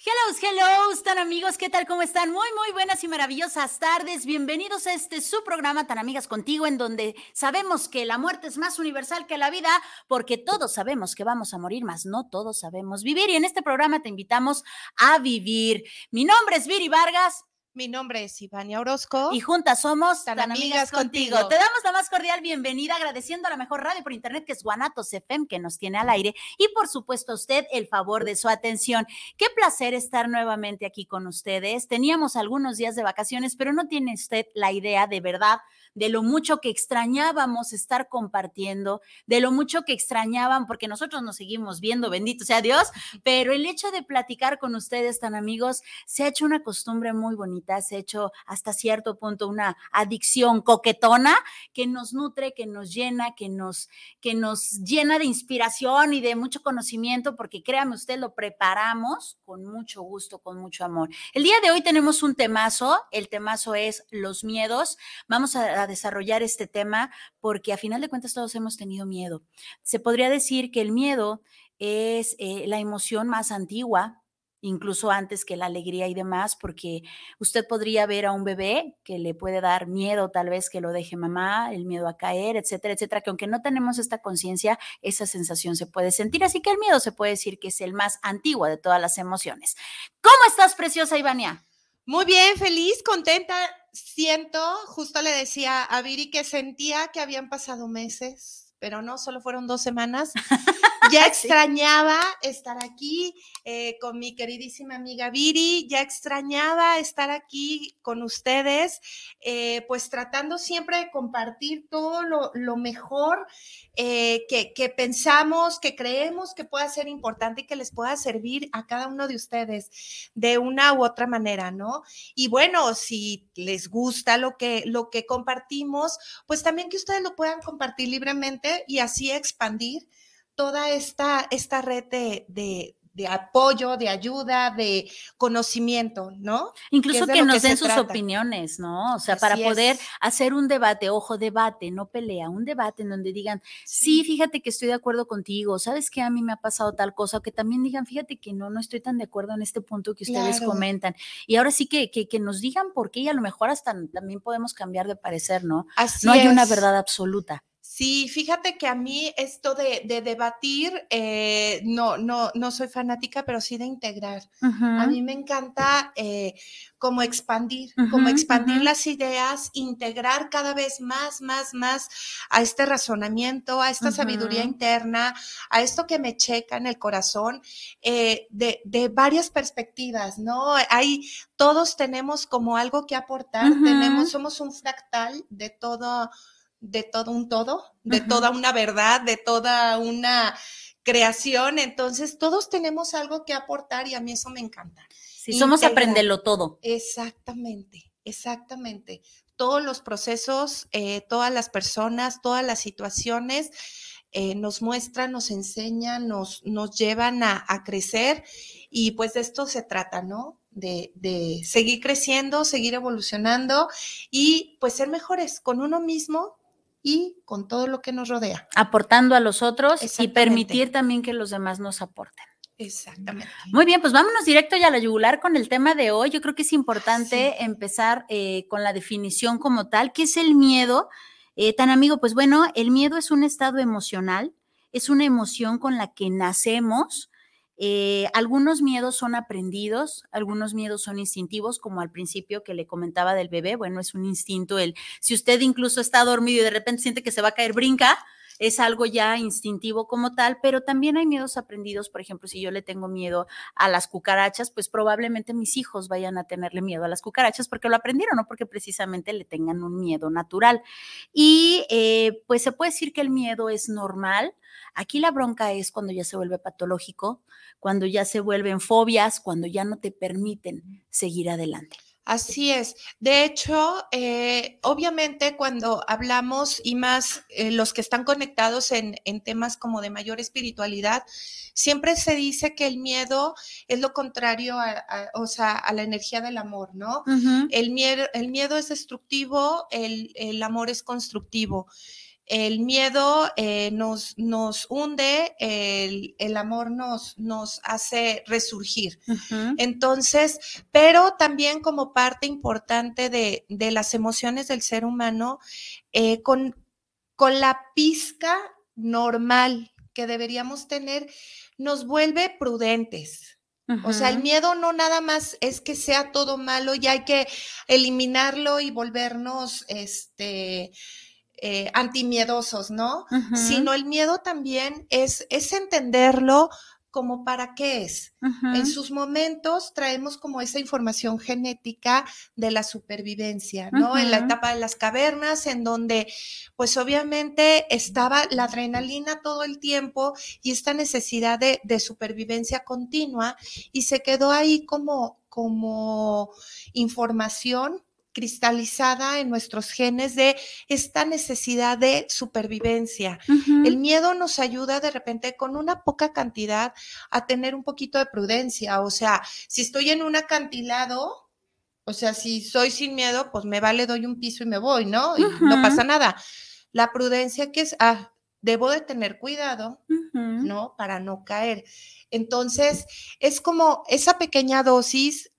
Hello, hello, tan amigos, ¿qué tal? ¿Cómo están? Muy, muy buenas y maravillosas tardes. Bienvenidos a este su programa Tan Amigas Contigo, en donde sabemos que la muerte es más universal que la vida, porque todos sabemos que vamos a morir, más no todos sabemos vivir. Y en este programa te invitamos a vivir. Mi nombre es Viri Vargas. Mi nombre es Ivania Orozco. Y juntas somos Tan Amigas Contigo. Te damos la más cordial bienvenida, agradeciendo a la mejor radio por internet que es Guanatos FM, que nos tiene al aire. Y por supuesto, a usted el favor de su atención. Qué placer estar nuevamente aquí con ustedes. Teníamos algunos días de vacaciones, pero no tiene usted la idea de verdad de lo mucho que extrañábamos estar compartiendo, de lo mucho que extrañaban, porque nosotros nos seguimos viendo, bendito sea Dios, pero el hecho de platicar con ustedes tan amigos se ha hecho una costumbre muy bonita, se ha hecho hasta cierto punto una adicción coquetona que nos nutre, que nos llena, que nos, que nos llena de inspiración y de mucho conocimiento, porque créame usted, lo preparamos con mucho gusto, con mucho amor. El día de hoy tenemos un temazo, el temazo es los miedos. Vamos a, desarrollar este tema porque a final de cuentas todos hemos tenido miedo. Se podría decir que el miedo es eh, la emoción más antigua, incluso antes que la alegría y demás, porque usted podría ver a un bebé que le puede dar miedo tal vez que lo deje mamá, el miedo a caer, etcétera, etcétera, que aunque no tenemos esta conciencia, esa sensación se puede sentir, así que el miedo se puede decir que es el más antiguo de todas las emociones. ¿Cómo estás, preciosa Ivania? Muy bien, feliz, contenta. Siento, justo le decía a Viri que sentía que habían pasado meses, pero no, solo fueron dos semanas. Ya extrañaba estar aquí eh, con mi queridísima amiga Viri, ya extrañaba estar aquí con ustedes, eh, pues tratando siempre de compartir todo lo, lo mejor eh, que, que pensamos, que creemos que pueda ser importante y que les pueda servir a cada uno de ustedes de una u otra manera, ¿no? Y bueno, si les gusta lo que, lo que compartimos, pues también que ustedes lo puedan compartir libremente y así expandir toda esta, esta red de, de, de apoyo, de ayuda, de conocimiento, ¿no? Incluso que nos den sus trata. opiniones, ¿no? O sea, para poder es. hacer un debate, ojo, debate, no pelea, un debate en donde digan, sí, fíjate que estoy de acuerdo contigo, sabes que a mí me ha pasado tal cosa, o que también digan, fíjate que no, no estoy tan de acuerdo en este punto que ustedes Claro. comentan. Y ahora sí que, que, que nos digan por qué y a lo mejor hasta también podemos cambiar de parecer, ¿no? Así no hay una verdad absoluta. Sí, fíjate que a mí esto de, de debatir, eh, no, no, no soy fanática, pero sí de integrar. A mí me encanta eh, como expandir, como Ujú, expandir las ideas, integrar cada vez más, más, más a este razonamiento, a esta sabiduría interna, a esto que me checa en el corazón, eh, de, de varias perspectivas, ¿no? Hay, todos tenemos como algo que aportar, tenemos, somos un fractal de todo, de todo un todo, de toda una verdad, de toda una creación, entonces todos tenemos algo que aportar y a mí eso me encanta. Sí, somos Integrar. aprenderlo todo. Exactamente, Exactamente. Todos los procesos, eh, todas las personas, todas las situaciones eh, nos muestran, nos enseñan, nos, nos llevan a, crecer y pues de esto se trata, ¿no? De, de, seguir creciendo, seguir evolucionando y pues ser mejores con uno mismo y con todo lo que nos rodea. Aportando a los otros y permitir también que los demás nos aporten. Exactamente. Muy bien, pues vámonos directo ya a la yugular con el tema de hoy. Yo creo que es importante empezar eh, con la definición como tal. ¿Qué es el miedo? Eh, tan amigo, pues bueno, el miedo es un estado emocional, es una emoción con la que nacemos. Eh, algunos miedos son aprendidos, algunos miedos son instintivos, como al principio que le comentaba del bebé. Bueno, es un instinto. El, si usted incluso está dormido y de repente siente que se va a caer, brinca es algo ya instintivo como tal, pero también hay miedos aprendidos. Por ejemplo, si yo le tengo miedo a las cucarachas, pues probablemente mis hijos vayan a tenerle miedo a las cucarachas porque lo aprendieron, no porque precisamente le tengan un miedo natural. Y eh, pues se puede decir que el miedo es normal. Aquí la bronca es cuando ya se vuelve patológico, cuando ya se vuelven fobias, cuando ya no te permiten seguir adelante. Así es. De hecho, eh, obviamente cuando hablamos y más eh, los que están conectados en, temas como de mayor espiritualidad, siempre se dice que el miedo es lo contrario a, o sea, a la energía del amor, ¿no? el, miedo, el miedo es destructivo, el, el amor es constructivo el miedo eh, nos, nos hunde, el, amor nos, nos hace resurgir. Entonces, pero también como parte importante de, las emociones del ser humano, eh, con, con la pizca normal que deberíamos tener, nos vuelve prudentes. O sea, el miedo no nada más es que sea todo malo y hay que eliminarlo y volvernos, este, eh, antimiedosos, ¿no? Sino el miedo también es, es entenderlo como para qué es. En sus momentos traemos como esa información genética de la supervivencia, ¿no? En la etapa de las cavernas, en donde pues obviamente estaba la adrenalina todo el tiempo y esta necesidad de, de supervivencia continua y se quedó ahí como, como información cristalizada en nuestros genes de esta necesidad de supervivencia. El miedo nos ayuda de repente con una poca cantidad a tener un poquito de prudencia. O sea, si estoy en un acantilado, o sea, si soy sin miedo, pues me vale, doy un piso y me voy, ¿no? Y no pasa nada. La prudencia que es, ah, debo de tener cuidado, ¿no? Para no caer. Entonces, es como esa pequeña dosis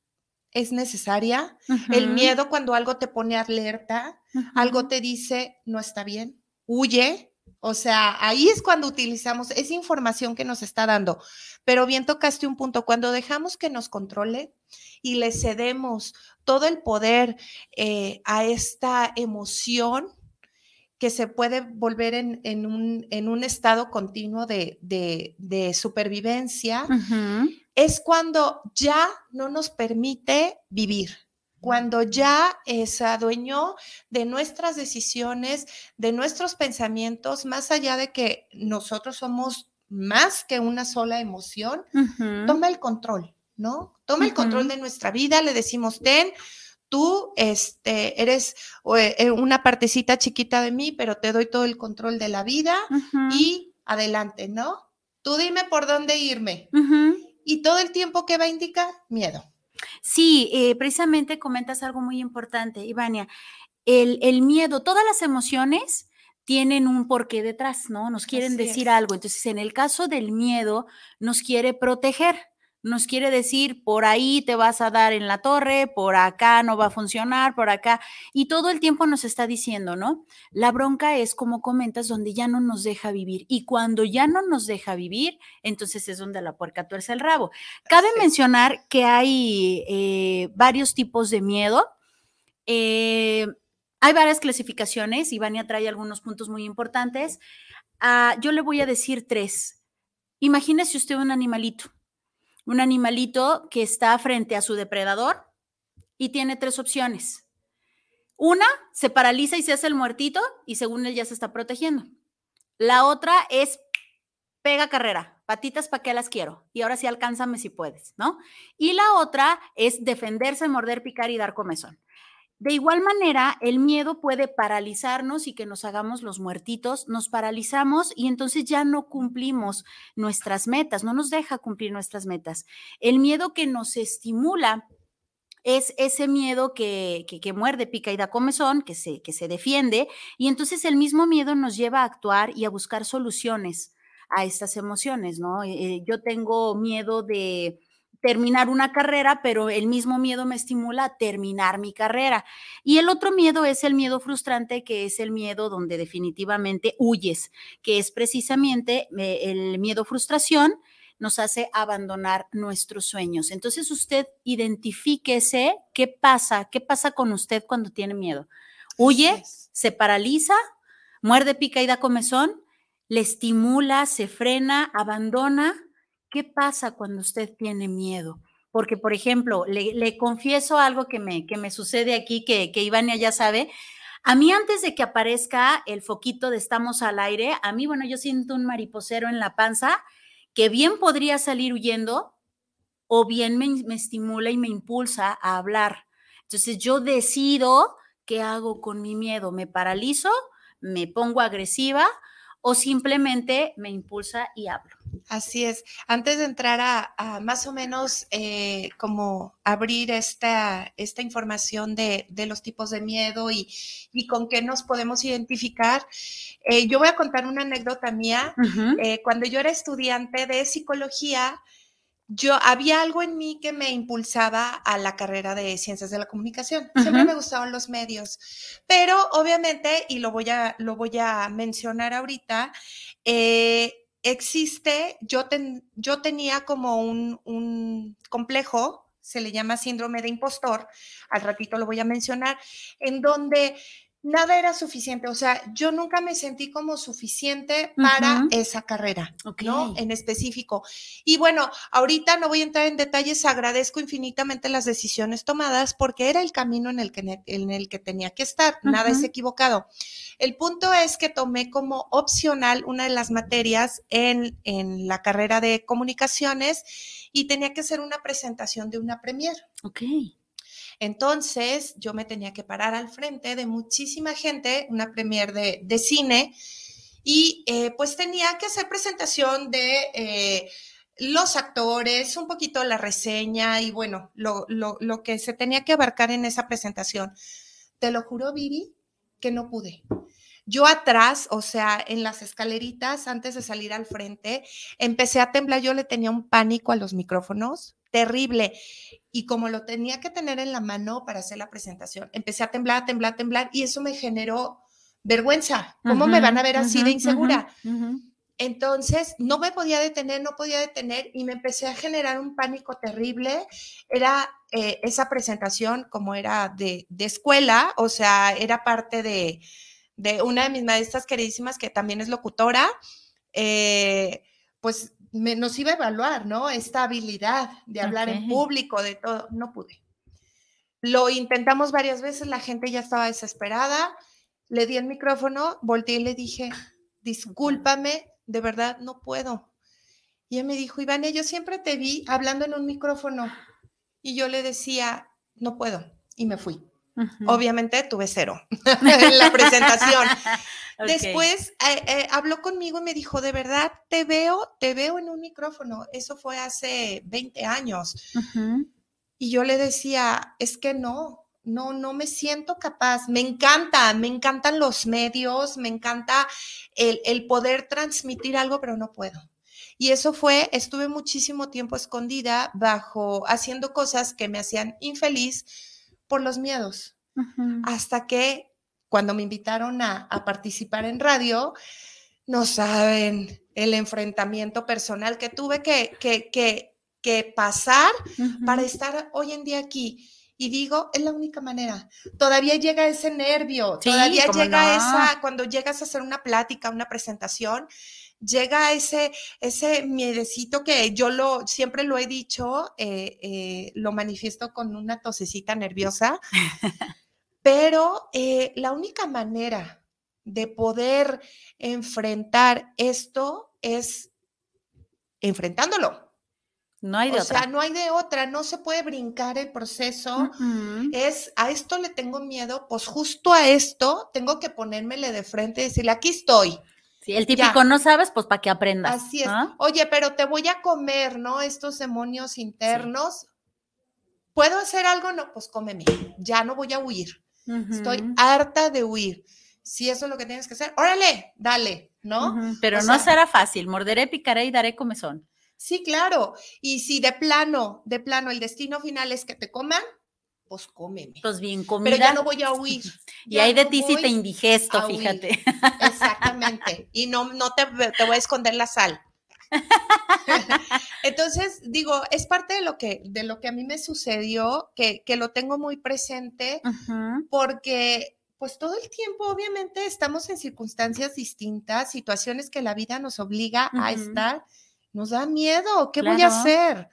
es necesaria. El miedo cuando algo te pone alerta, algo te dice no está bien, huye. O sea, ahí es cuando utilizamos esa información que nos está dando. Pero bien tocaste un punto, cuando dejamos que nos controle y le cedemos todo el poder eh, a esta emoción, que se puede volver en, un, estado continuo de, supervivencia, es cuando ya no nos permite vivir, cuando ya se adueñó de nuestras decisiones, de nuestros pensamientos, más allá de que nosotros somos más que una sola emoción, toma el control, ¿no? Toma el control de nuestra vida, le decimos, ten, tú este, eres eh, una partecita chiquita de mí, pero te doy todo el control de la vida y adelante, ¿no? Tú dime por dónde irme y todo el tiempo que va a indicar miedo. Sí, eh, precisamente comentas algo muy importante, Ivania. El, el, miedo, todas las emociones tienen un porqué detrás, ¿no? Nos quieren decir algo. Entonces, en el caso del miedo, nos quiere proteger nos quiere decir, por ahí te vas a dar en la torre, por acá no va a funcionar, por acá. Y todo el tiempo nos está diciendo, ¿no? La bronca es, como comentas, donde ya no nos deja vivir. Y cuando ya no nos deja vivir, entonces es donde la puerca tuerce el rabo. Cabe mencionar que hay eh, varios tipos de miedo. Eh, hay varias clasificaciones y Vania trae algunos puntos muy importantes. Ah, yo le voy a decir tres. Imagínese usted un animalito un animalito que está frente a su depredador y tiene tres opciones. Una, se paraliza y se hace el muertito y según él ya se está protegiendo. La otra es pega carrera, patitas para qué las quiero y ahora sí alcánzame si puedes, ¿no? Y la otra es defenderse, morder, picar y dar comezón. De igual manera, el miedo puede paralizarnos y que nos hagamos los muertitos, nos paralizamos y entonces ya no cumplimos nuestras metas, no nos deja cumplir nuestras metas. El miedo que nos estimula es ese miedo que, que, muerde, pica y da comezón, que se, que se defiende, y entonces el mismo miedo nos lleva a actuar y a buscar soluciones a estas emociones, ¿no? Eh, yo tengo miedo de, terminar una carrera, pero el mismo miedo me estimula a terminar mi carrera. Y el otro miedo es el miedo frustrante, que es el miedo donde definitivamente huyes, que es precisamente eh, el miedo frustración nos hace abandonar nuestros sueños. Entonces usted identifíquese qué pasa, qué pasa con usted cuando tiene miedo. Huye, se paraliza, muerde, pica y da comezón, le estimula, se frena, abandona ¿Qué pasa cuando usted tiene miedo? Porque, por ejemplo, le, confieso algo que me, que me sucede aquí, que, que Ivania ya sabe. A mí, antes de que aparezca el foquito de estamos al aire, a mí, bueno, yo siento un mariposero en la panza que bien podría salir huyendo o bien me, me estimula y me impulsa a hablar. Entonces, yo decido qué hago con mi miedo. ¿Me paralizo? ¿Me pongo agresiva? ¿O simplemente me impulsa y hablo? Así es. Antes de entrar a, más o menos eh, como abrir esta, esta información de, los tipos de miedo y, con qué nos podemos identificar, eh, yo voy a contar una anécdota mía. Eh, cuando yo era estudiante de psicología, yo había algo en mí que me impulsaba a la carrera de ciencias de la comunicación. Siempre me gustaban los medios, pero obviamente, y lo voy a, lo voy a mencionar ahorita, eh, existe, yo, yo tenía como un, complejo, se le llama síndrome de impostor, al ratito lo voy a mencionar, en donde nada era suficiente, o sea, yo nunca me sentí como suficiente para esa carrera, ¿no? En específico. Y bueno, ahorita no voy a entrar en detalles, agradezco infinitamente las decisiones tomadas porque era el camino en el que, en el que tenía que estar, nada es equivocado. El punto es que tomé como opcional una de las materias en, en la carrera de comunicaciones y tenía que hacer una presentación de una premier. Ok. Entonces yo me tenía que parar al frente de muchísima gente, una premier de, cine, y eh, pues tenía que hacer presentación de eh, los actores, un poquito la reseña y bueno, lo, lo, que se tenía que abarcar en esa presentación. Te lo juro, Viri, que no pude. Yo atrás, o sea, en las escaleritas, antes de salir al frente, empecé a temblar. Yo le tenía un pánico a los micrófonos terrible. Y como lo tenía que tener en la mano para hacer la presentación, empecé a temblar, temblar, temblar y eso me generó vergüenza. ¿Cómo me van a ver así de insegura? Entonces, no me podía detener, no podía detener y me empecé a generar un pánico terrible. Era eh, esa presentación como era de, escuela, o sea, era parte de, una de mis maestras queridísimas que también es locutora. Eh, pues nos iba a evaluar, ¿no? Esta habilidad de hablar en público, de todo. No pude. Lo intentamos varias veces, la gente ya estaba desesperada. Le di el micrófono, volteé y le dije, discúlpame, de verdad no puedo. Y él me dijo, Iván, yo siempre te vi hablando en un micrófono. Y yo le decía, no puedo. Y me fui. Obviamente tuve cero en la presentación. Después eh, eh, habló conmigo y me dijo, de verdad, te veo, te veo en un micrófono. Eso fue hace 20 años. Y yo le decía, es que no, no, no me siento capaz. Me encanta, me encantan los medios, me encanta el, el poder transmitir algo, pero no puedo. Y eso fue, estuve muchísimo tiempo escondida bajo, haciendo cosas que me hacían infeliz por los miedos. Hasta que cuando me invitaron a, participar en radio, no saben el enfrentamiento personal que tuve que, que, que, pasar para estar hoy en día aquí. Y digo, es la única manera. Todavía llega ese nervio, todavía llega esa, cuando llegas a hacer una plática, una presentación, llega ese, ese miedecito que yo lo, siempre lo he dicho, eh, eh, lo manifiesto con una tosecita nerviosa. Pero eh, la única manera de poder enfrentar esto es enfrentándolo. No hay de o otra. sea, no hay de otra, no se puede brincar el proceso. Es a esto le tengo miedo, pues justo a esto tengo que ponérmele de frente y decirle, aquí estoy. Sí, el típico no sabes, pues para que aprendas. Así es. Oye, pero te voy a comer, ¿no? Estos demonios internos. ¿Puedo hacer algo? No, pues cómeme. Ya no voy a huir. Estoy harta de huir. Si eso es lo que tienes que hacer, órale, dale, ¿no? Pero O no sea- será fácil. Morderé, picaré y daré comezón. Sí, claro. Y si de plano, de plano, el destino final es que te coman, pues cómeme. Pues bien, comida. Pero ya no voy a huir. y hay de no ti si te indigesto, huir. fíjate. Exactamente. Y no, no te, te voy a esconder la sal. Entonces, digo, es parte de lo que, de lo que a mí me sucedió, que, que lo tengo muy presente, porque pues todo el tiempo, obviamente, estamos en circunstancias distintas, situaciones que la vida nos obliga a estar, nos da miedo, ¿qué voy a Claro. hacer?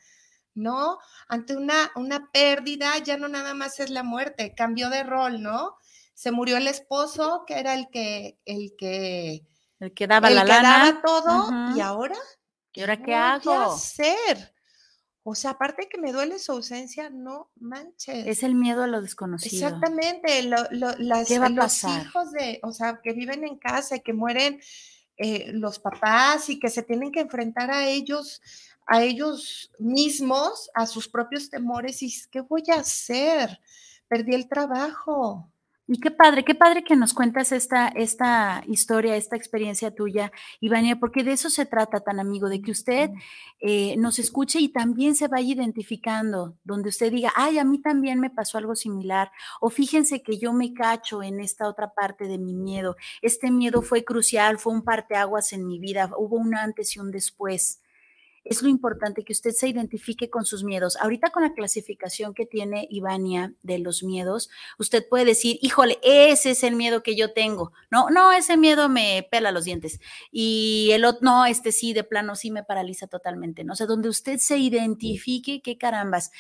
¿No? Ante una, una pérdida, ya no nada más es la muerte, cambió de rol, ¿no? Se murió el esposo, que era el que, el que, El que daba el la que lana. daba todo, y ahora, ¿Y ahora qué hago? hacer? O sea, aparte que me duele su ausencia, no manches. Es el miedo a lo desconocido. Exactamente, lo- lo- las- ¿Qué va a los pasar? hijos de, o sea, que viven en casa y que mueren eh, los papás y que se tienen que enfrentar a ellos, a ellos mismos, a sus propios temores y ¿qué voy a hacer? Perdí el trabajo. Y qué padre, qué padre que nos cuentas esta, esta historia, esta experiencia tuya, Ivania, porque de eso se trata, tan amigo, de que usted eh, nos escuche y también se vaya identificando, donde usted diga, ay, a mí también me pasó algo similar, o fíjense que yo me cacho en esta otra parte de mi miedo. Este miedo fue crucial, fue un parteaguas en mi vida, hubo un antes y un después. Es lo importante que usted se identifique con sus miedos. Ahorita con la clasificación que tiene Ivania de los miedos, usted puede decir, híjole, ese es el miedo que yo tengo. No, no, ese miedo me pela los dientes. Y el otro, no, este sí, de plano sí me paraliza totalmente. ¿no? O sea, donde usted se identifique, qué carambas.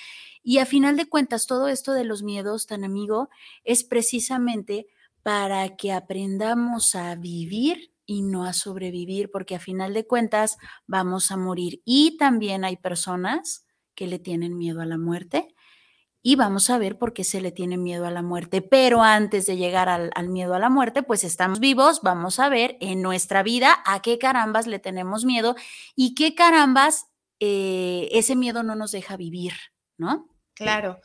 Y a final de cuentas, todo esto de los miedos, tan amigo, es precisamente para que aprendamos a vivir y no a sobrevivir, porque a final de cuentas vamos a morir. Y también hay personas que le tienen miedo a la muerte y vamos a ver por qué se le tiene miedo a la muerte. Pero antes de llegar al, miedo a la muerte, pues estamos vivos, vamos a ver en nuestra vida a qué carambas le tenemos miedo y qué carambas eh, ese miedo no nos deja vivir, ¿no? Claro.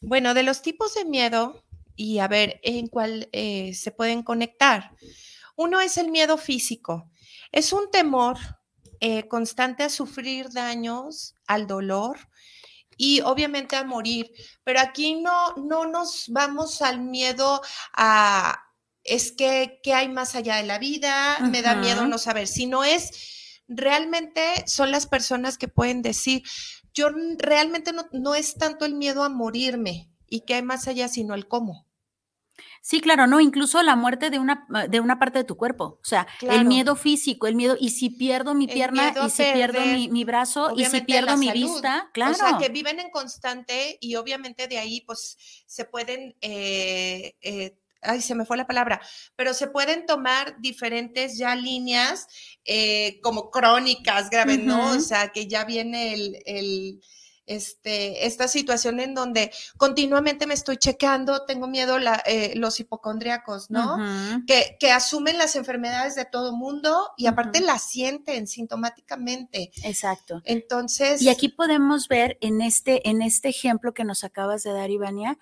Bueno, de los tipos de miedo y a ver en cuál eh, se pueden conectar. Uno es el miedo físico. Es un temor eh, constante a sufrir daños, al dolor y obviamente a morir. Pero aquí no, no nos vamos al miedo a, es que, ¿qué hay más allá de la vida? Uh -huh. Me da miedo no saber, sino es, realmente son las personas que pueden decir, yo realmente no, no es tanto el miedo a morirme y qué hay más allá, sino el cómo. Sí, claro, no, incluso la muerte de una, de una parte de tu cuerpo, o sea, claro. el miedo físico, el miedo, y si pierdo mi pierna, y si perder, pierdo mi, mi brazo, y si pierdo mi salud. vista, claro. O sea, que viven en constante y obviamente de ahí pues se pueden, eh, eh, ay, se me fue la palabra, pero se pueden tomar diferentes ya líneas eh, como crónicas graves, uh -huh. ¿no? O sea, que ya viene el, el este, esta situación en donde continuamente me estoy checando, tengo miedo la, eh, los hipocondríacos, ¿no? Uh -huh. que, que, asumen las enfermedades de todo mundo y aparte uh -huh. las sienten sintomáticamente. Exacto. Entonces. Y aquí podemos ver en este, en este ejemplo que nos acabas de dar, Ivania,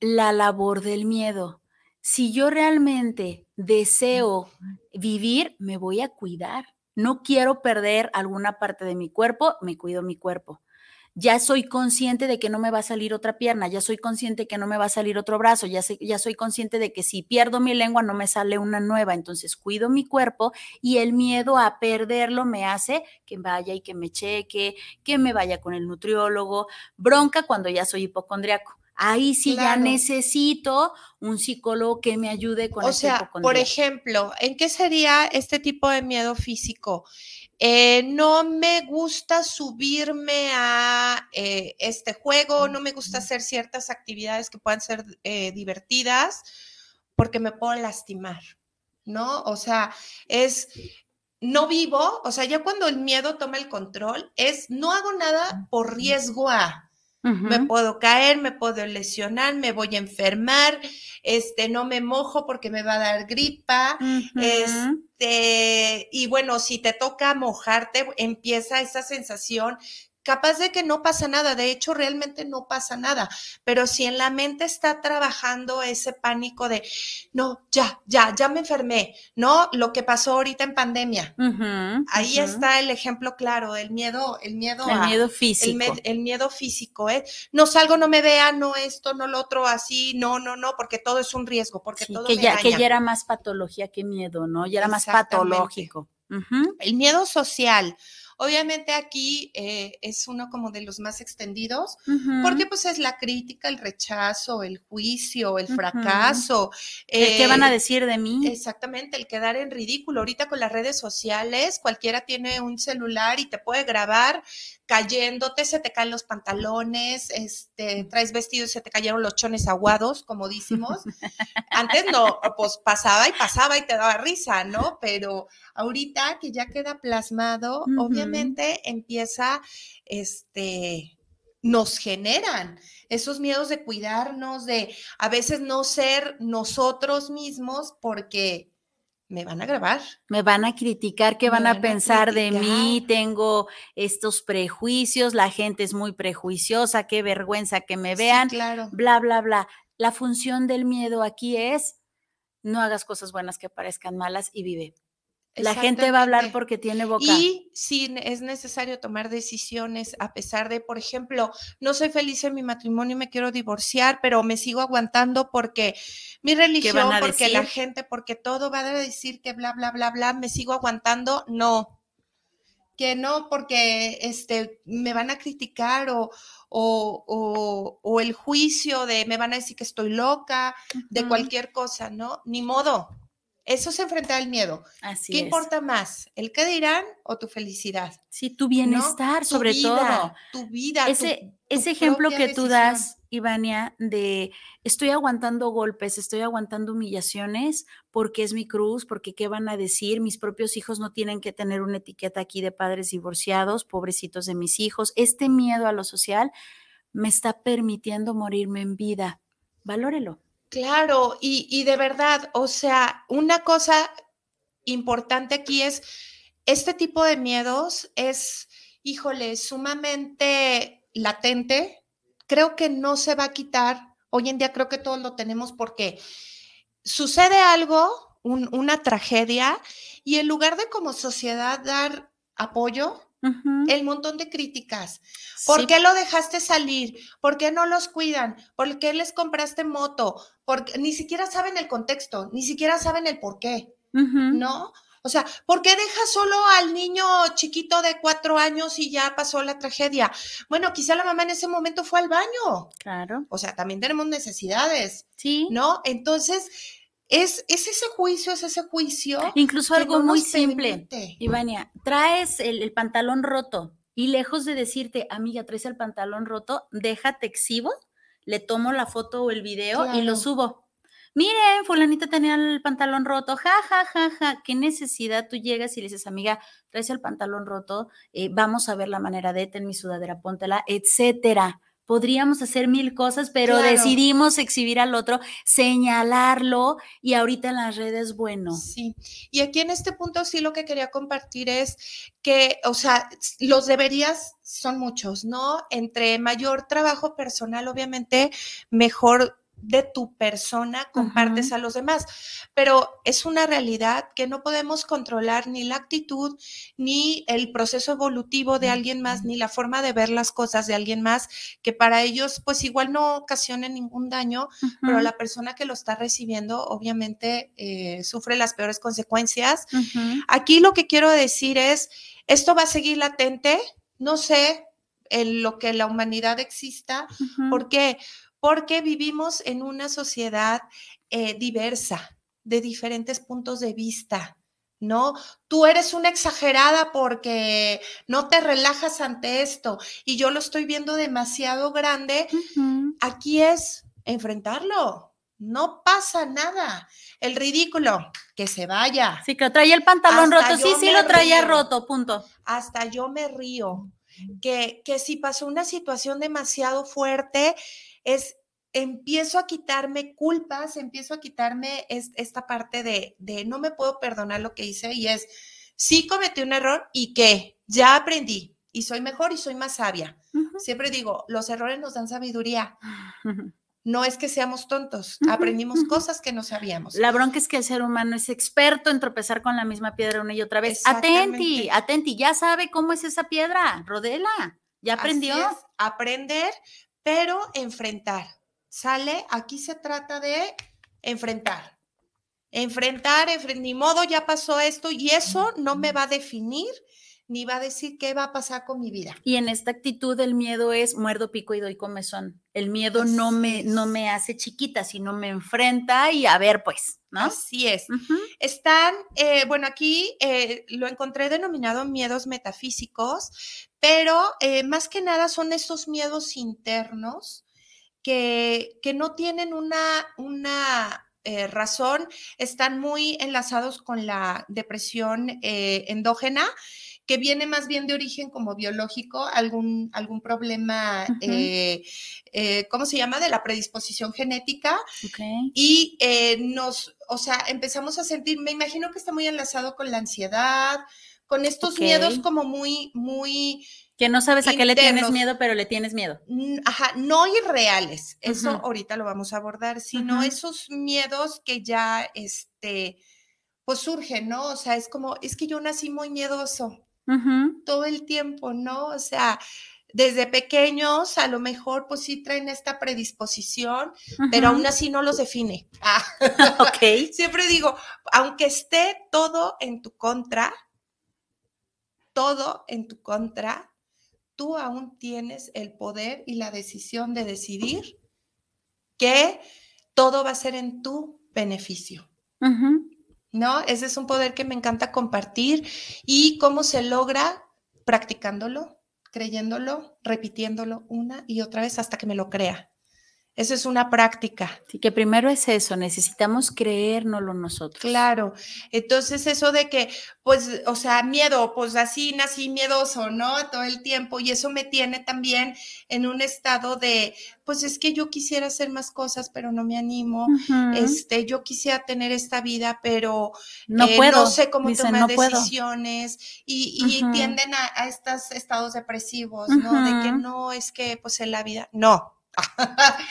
la labor del miedo. Si yo realmente deseo vivir, me voy a cuidar. No quiero perder alguna parte de mi cuerpo, me cuido mi cuerpo ya soy consciente de que no me va a salir otra pierna, ya soy consciente de que no me va a salir otro brazo, ya, sé, ya soy consciente de que si pierdo mi lengua no me sale una nueva, entonces cuido mi cuerpo y el miedo a perderlo me hace que vaya y que me cheque, que me vaya con el nutriólogo, bronca cuando ya soy hipocondriaco. Ahí sí claro. ya necesito un psicólogo que me ayude con o sea, por ejemplo, ¿en qué sería este tipo de miedo físico? Eh, no me gusta subirme a eh, este juego, no me gusta hacer ciertas actividades que puedan ser eh, divertidas porque me puedo lastimar, ¿no? O sea, es no vivo, o sea, ya cuando el miedo toma el control, es no hago nada por riesgo a. Me puedo caer, me puedo lesionar, me voy a enfermar, este, no me mojo porque me va a dar gripa, este, y bueno, si te toca mojarte, empieza esa sensación capaz de que no pasa nada, de hecho realmente no pasa nada, pero si en la mente está trabajando ese pánico de, no, ya, ya, ya me enfermé, ¿no? Lo que pasó ahorita en pandemia. Ahí está el ejemplo claro, el miedo, el miedo. El miedo físico. El, miedo físico, ¿eh? No salgo, no me vea, no esto, no lo otro, así, no, no, no, porque todo es un riesgo, porque todo que ya, que ya era más patología que miedo, ¿no? Ya era más patológico. El miedo social. Obviamente aquí eh, es uno como de los más extendidos, porque pues es la crítica, el rechazo, el juicio, el fracaso. ¿Qué van a eh, decir de mí? Exactamente, el quedar en ridículo. Ahorita con las redes sociales, cualquiera tiene un celular y te puede grabar cayéndote, se te caen los pantalones, este, traes vestido y se te cayeron los chones aguados, como decimos. Antes no, pues pasaba y pasaba y te daba risa, ¿no? Pero ahorita que ya queda plasmado, obviamente empieza, este, nos generan esos miedos de cuidarnos, de a veces no ser nosotros mismos porque me van a grabar. Me van a criticar, ¿qué van, a pensar de mí? Tengo estos prejuicios, la gente es muy prejuiciosa, qué vergüenza que me vean, claro. bla, bla, bla. La función del miedo aquí es, no hagas cosas buenas que parezcan malas y vive. La gente va a hablar porque tiene boca. Y si es necesario tomar decisiones, a pesar de, por ejemplo, no soy feliz en mi matrimonio y me quiero divorciar, pero me sigo aguantando porque mi religión, porque la gente, porque todo va a decir que bla, bla, bla, bla, me sigo aguantando. No, que no, porque este, me van a criticar o, o, o, el juicio de me van a decir que estoy loca, de cualquier cosa, ¿no? Ni modo eso es enfrentar el miedo. Así ¿Qué importa más? ¿El qué dirán o tu felicidad? Sí, tu bienestar, sobre todo. Tu vida. Ese, ese ejemplo que tú das, Ivania, de estoy aguantando golpes, estoy aguantando humillaciones porque es mi cruz, porque qué van a decir, mis propios hijos no tienen que tener una etiqueta aquí de padres divorciados, pobrecitos de mis hijos. Este miedo a lo social me está permitiendo morirme en vida. Valórelo. Claro, y, de verdad, o sea, una cosa importante aquí es, este tipo de miedos es, híjole, sumamente latente. Creo que no se va a quitar. Hoy en día creo que todos lo tenemos porque sucede algo, una tragedia, y en lugar de como sociedad dar apoyo, el montón de críticas. ¿Por qué lo dejaste salir? ¿Por qué no los cuidan? ¿Por qué les compraste moto? Porque ni siquiera saben el contexto, ni siquiera saben el por qué, ¿no? O sea, ¿por qué dejas solo al niño chiquito de cuatro años y ya pasó la tragedia? Bueno, quizá la mamá en ese momento fue al baño. Claro. O sea, también tenemos necesidades. Sí. ¿No? Entonces, es, ese juicio, es ese juicio. Incluso algo muy simple. Ivania, traes el, pantalón roto y lejos de decirte, amiga, traes el pantalón roto, déjate exhibo, le tomo la foto o el video y lo subo. Miren, fulanita tenía el pantalón roto, ja, ja, ja, ja. ¿Qué necesidad tú llegas y le dices, amiga, traes el pantalón roto, eh, vamos a ver la manera de, ten mi sudadera, póntela, etcétera podríamos hacer mil cosas, pero decidimos exhibir al otro, señalarlo y ahorita en las redes, bueno. Sí, y aquí en este punto sí lo que quería compartir es que, o sea, los deberías son muchos, ¿no? Entre mayor trabajo personal, obviamente, mejor de tu persona compartes a los demás. Pero es una realidad que no podemos controlar ni la actitud, ni el proceso evolutivo de alguien más, ni la forma de ver las cosas de alguien más, que para ellos pues igual no ocasione ningún daño, pero la persona que lo está recibiendo obviamente eh, sufre las peores consecuencias. Aquí lo que quiero decir es, esto va a seguir latente, no sé en lo que la humanidad exista, porque porque vivimos en una sociedad eh, diversa, de diferentes puntos de vista. ¿no? Tú eres una exagerada porque no te relajas ante esto y yo lo estoy viendo demasiado grande. Aquí es enfrentarlo. No pasa nada. El ridículo, que se vaya. Sí, que traía el pantalón Hasta roto. Sí, sí lo traía río. roto, punto. Hasta yo me río. Que, que si pasó una situación demasiado fuerte, es empiezo a quitarme culpas, empiezo a quitarme es- esta parte de, de no me puedo perdonar lo que hice y es, sí cometí un error y que ya aprendí y soy mejor y soy más sabia. Ujú. Siempre digo, los errores nos dan sabiduría. No es que seamos tontos, aprendimos cosas que no sabíamos. La bronca es que el ser humano es experto en tropezar con la misma piedra una y otra vez. Atenti, atenti, ya sabe cómo es esa piedra, rodela, ya Así aprendió. es, aprender, pero enfrentar. ¿Sale? Aquí se trata de enfrentar. Enfrentar, enfren- ni modo, ya pasó esto y eso no me va a definir ni va a decir qué va a pasar con mi vida. Y en esta actitud el miedo es muerdo, pico y doy comezón. El miedo no me, no me hace chiquita, sino me enfrenta y a ver, pues, ¿no? Así es. Están, eh, bueno, aquí eh, lo encontré denominado miedos metafísicos, pero eh, más que nada son estos miedos internos que, que no tienen una, una eh, razón, están muy enlazados con la depresión eh, endógena que viene más bien de origen como biológico, algún, algún problema, eh, eh, ¿cómo se llama? De la predisposición genética. Y eh, nos, o sea, empezamos a sentir, me imagino que está muy enlazado con la ansiedad, con estos miedos como muy, muy, Que no sabes a qué le tienes miedo, pero le tienes miedo. ajá, no irreales, eso ahorita lo vamos a abordar, sino esos miedos que ya, este, pues surgen, ¿no? O sea, es como, es que yo nací muy miedoso todo el tiempo, ¿no? O sea, desde pequeños a lo mejor pues sí traen esta predisposición, pero aún así no los define. Ah. Ok. Siempre digo, aunque esté todo en tu contra, todo en tu contra, tú aún tienes el poder y la decisión de decidir que todo va a ser en tu beneficio. ¿No? Ese es un poder que me encanta compartir y cómo se logra practicándolo, creyéndolo, repitiéndolo una y otra vez hasta que me lo crea. Eso es una práctica. Así que primero es eso, necesitamos creérnoslo nosotros. Claro, entonces eso de que, pues, o sea, miedo, pues así nací miedoso, ¿no? Todo el tiempo y eso me tiene también en un estado de, pues es que yo quisiera hacer más cosas, pero no me animo. Este, yo quisiera tener esta vida, pero no eh, puedo. no sé cómo dicen, tomar no puedo. decisiones y, tienden a, a estos estados depresivos, ¿no? De que no, es que pues en la vida, no.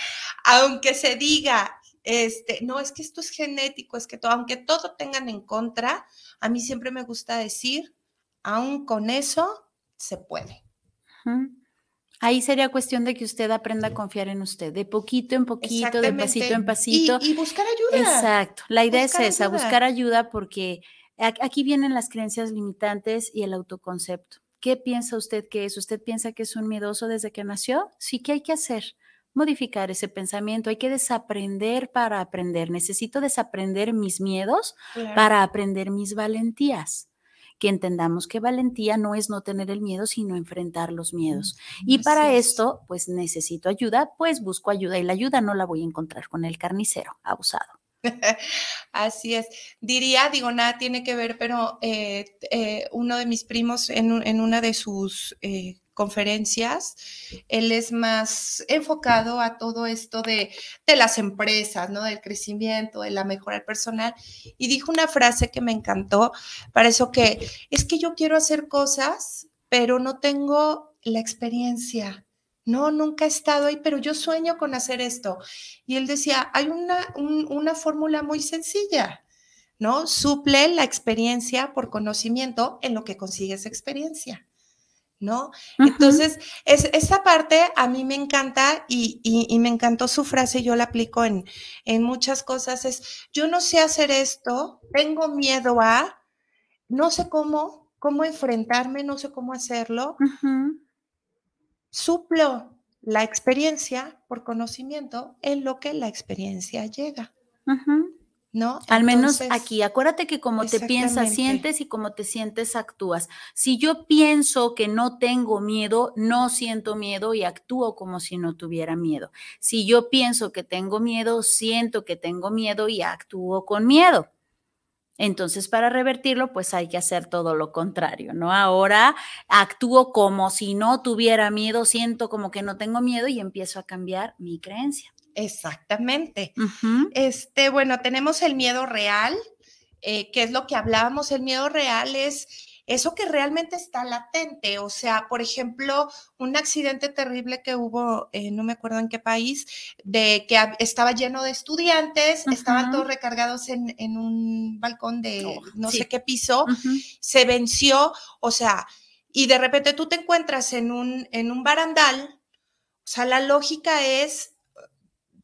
Aunque se diga, este, no, es que esto es genético, es que todo, aunque todo tengan en contra, a mí siempre me gusta decir, aún con eso se puede. Ahí sería cuestión de que usted aprenda a confiar en usted, de poquito en poquito, de pasito en pasito. Y, y buscar ayuda. Exacto. La idea Buscar es esa, ayuda. buscar ayuda porque aquí vienen las creencias limitantes y el autoconcepto. ¿Qué piensa usted que es? ¿Usted piensa que es un miedoso desde que nació? Sí, ¿qué hay que hacer? Modificar ese pensamiento. Hay que desaprender para aprender. Necesito desaprender mis miedos Claro. para aprender mis valentías. Que entendamos que valentía no es no tener el miedo, sino enfrentar los miedos. Y para es. esto, pues necesito ayuda, pues busco ayuda y la ayuda no la voy a encontrar con el carnicero abusado. Así es. Diría, digo, nada tiene que ver, pero eh, eh, uno de mis primos en, en una de sus eh, conferencias, él es más enfocado a todo esto de, de las empresas, ¿no? Del crecimiento, de la mejora personal. Y dijo una frase que me encantó, para eso que es que yo quiero hacer cosas, pero no tengo la experiencia. No, nunca he estado ahí, pero yo sueño con hacer esto. Y él decía, hay una, un- una fórmula muy sencilla, ¿no? Suple la experiencia por conocimiento en lo que consigues experiencia, ¿no? Entonces, es, esta parte a mí me encanta y, y- y me encantó su frase, yo la aplico en, en muchas cosas, es, yo no sé hacer esto, tengo miedo a, no sé cómo, cómo enfrentarme, no sé cómo hacerlo, suplo la experiencia por conocimiento en lo que la experiencia llega. ¿No? Al menos aquí, acuérdate que como te piensas, sientes y como te sientes, actúas. Si yo pienso que no tengo miedo, no siento miedo y actúo como si no tuviera miedo. Si yo pienso que tengo miedo, siento que tengo miedo y actúo con miedo. Entonces, para revertirlo, pues hay que hacer todo lo contrario, ¿no? Ahora actúo como si no tuviera miedo, siento como que no tengo miedo y empiezo a cambiar mi creencia. Exactamente. Este, bueno, tenemos el miedo real, eh, que es lo que hablábamos. El miedo real es eso que realmente está latente. O sea, por ejemplo, un accidente terrible que hubo, eh, no me acuerdo en qué país, de que estaba lleno de estudiantes, estaban todos recargados en, en un balcón de Oh, no sí. sé qué piso, se venció, o sea, y de repente tú te encuentras en un, en un barandal, o sea, la lógica es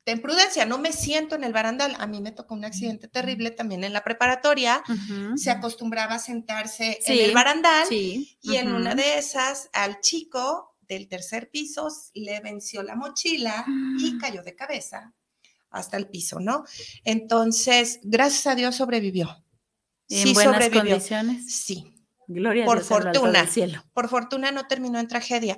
ten prudencia, no me siento en el barandal. A mí me tocó un accidente terrible también en la preparatoria. Se acostumbraba a sentarse en el barandal Sí. y en una de esas al chico del tercer piso le venció la mochila y Ah. cayó de cabeza hasta el piso, ¿no? Entonces, gracias a Dios sobrevivió. en Sí buenas sobrevivió. condiciones. Sí, Gloria a Por Dios fortuna. cielo. por fortuna no terminó en tragedia,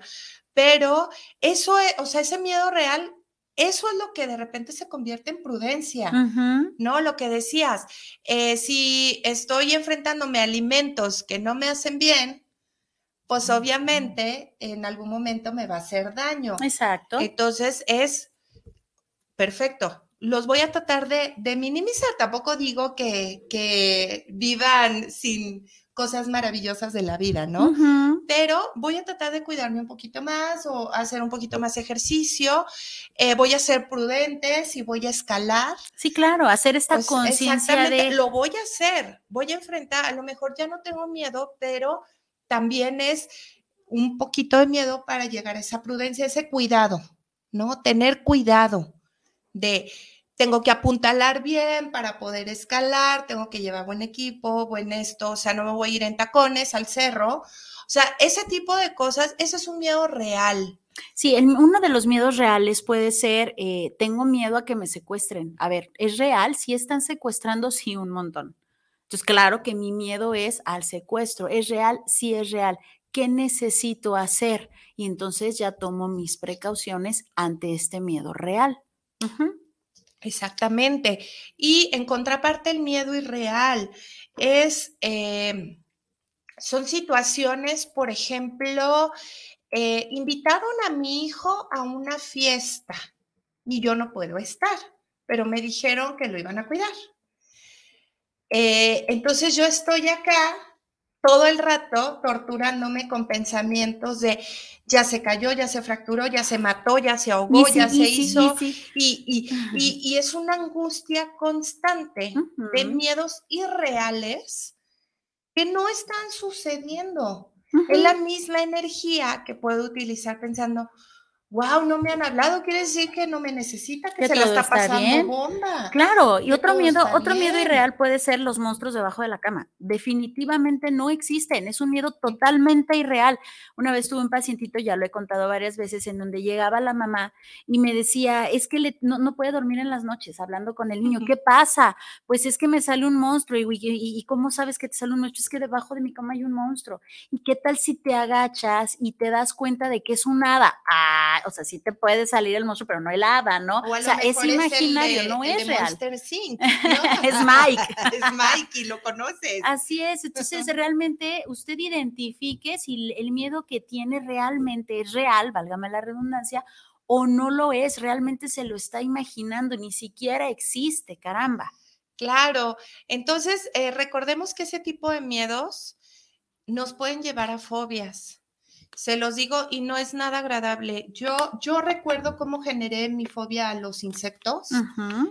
pero eso es, o sea, ese miedo real, eso es lo que de repente se convierte en prudencia. ¿no? Lo que decías, eh, si estoy enfrentándome a alimentos que no me hacen bien, pues obviamente en algún momento me va a hacer daño. Exacto. Entonces es perfecto. Los voy a tratar de, de minimizar. Tampoco digo que, que vivan sin cosas maravillosas de la vida, ¿no? Pero voy a tratar de cuidarme un poquito más o hacer un poquito más ejercicio. Eh, voy a ser prudente si voy a escalar. Sí, claro, hacer esta Pues, conciencia de lo voy a hacer, voy a enfrentar, a lo mejor ya no tengo miedo, pero también es un poquito de miedo para llegar a esa prudencia, ese cuidado, ¿no? Tener cuidado de, tengo que apuntalar bien para poder escalar, tengo que llevar buen equipo, buen esto, o sea, no me voy a ir en tacones al cerro, o sea, ese tipo de cosas, eso es un miedo real. Sí, uno de los miedos reales puede ser, eh, tengo miedo a que me secuestren. A ver, ¿es real? Si están secuestrando, sí, un montón. Entonces, claro que mi miedo es al secuestro. ¿Es real? Sí, es real. ¿Qué necesito hacer? Y entonces ya tomo mis precauciones ante este miedo real. Ujú. Exactamente. Y en contraparte, el miedo irreal es, eh, son situaciones, por ejemplo, eh, invitaron a mi hijo a una fiesta y yo no puedo estar, pero me dijeron que lo iban a cuidar. Eh, entonces yo estoy acá todo el rato torturándome con pensamientos de ya se cayó, ya se fracturó, ya se mató, ya se ahogó, sí, ya se sí, hizo. Y, y- y- y es una angustia constante de miedos irreales que no están sucediendo. Es la misma energía que puedo utilizar pensando, wow, no me han hablado, quiere decir que no me necesita, que, Que se la está está pasando bien. bomba. Claro, y otro miedo, otro miedo irreal puede ser los monstruos debajo de la cama. Definitivamente no existen, es un miedo totalmente irreal. Una vez tuve un pacientito, ya lo he contado varias veces, en donde llegaba la mamá y me decía, es que le- no, no puede dormir en las noches, hablando con el niño. ¿qué pasa? Pues es que me sale un monstruo y, y- y ¿cómo sabes que te sale un monstruo? Es que debajo de mi cama hay un monstruo. ¿Y qué tal si te agachas y te das cuenta de que es un hada? Ah, o sea, sí te puede salir el monstruo, pero no el hada, ¿no? O, sea, es imaginario, de- no es real. Es. Mike. es Mike y lo conoces. Así es, entonces realmente usted identifique si el miedo que tiene realmente es real, válgame la redundancia, o no lo es, realmente se lo está imaginando, ni siquiera existe, caramba. Claro, entonces eh, recordemos que ese tipo de miedos nos pueden llevar a fobias. Se los digo y no es nada agradable. Yo, yo recuerdo cómo generé mi fobia a los insectos.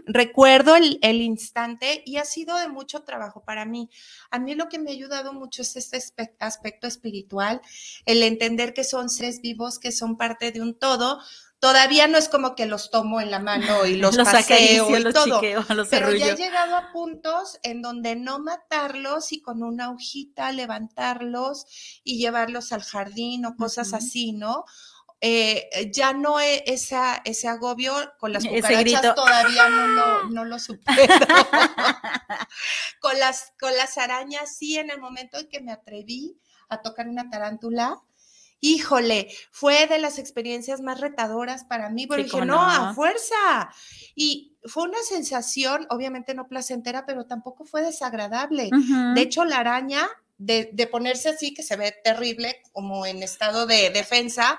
Recuerdo el, el instante y ha sido de mucho trabajo para mí. A mí lo que me ha ayudado mucho es este aspe- aspecto espiritual, el entender que son seres vivos, que son parte de un todo. Todavía no es como que los tomo en la mano y los, paseo acaricio, y los todo. chiqueo, los Pero ya he llegado a puntos en donde no matarlos y con una hojita levantarlos y llevarlos al jardín o cosas así, ¿no? eh, ya no e- esa, ese agobio con las cucarachas todavía no lo, no lo supero. con, las, con las arañas, sí, en el momento en que me atreví a tocar una tarántula, híjole, fue de las experiencias más retadoras para mí, porque Sí, dije, no, no. a fuerza. Y fue una sensación, obviamente no placentera, pero tampoco fue desagradable. Ujú. De hecho, la araña, de, de ponerse así, que se ve terrible, como en estado de defensa,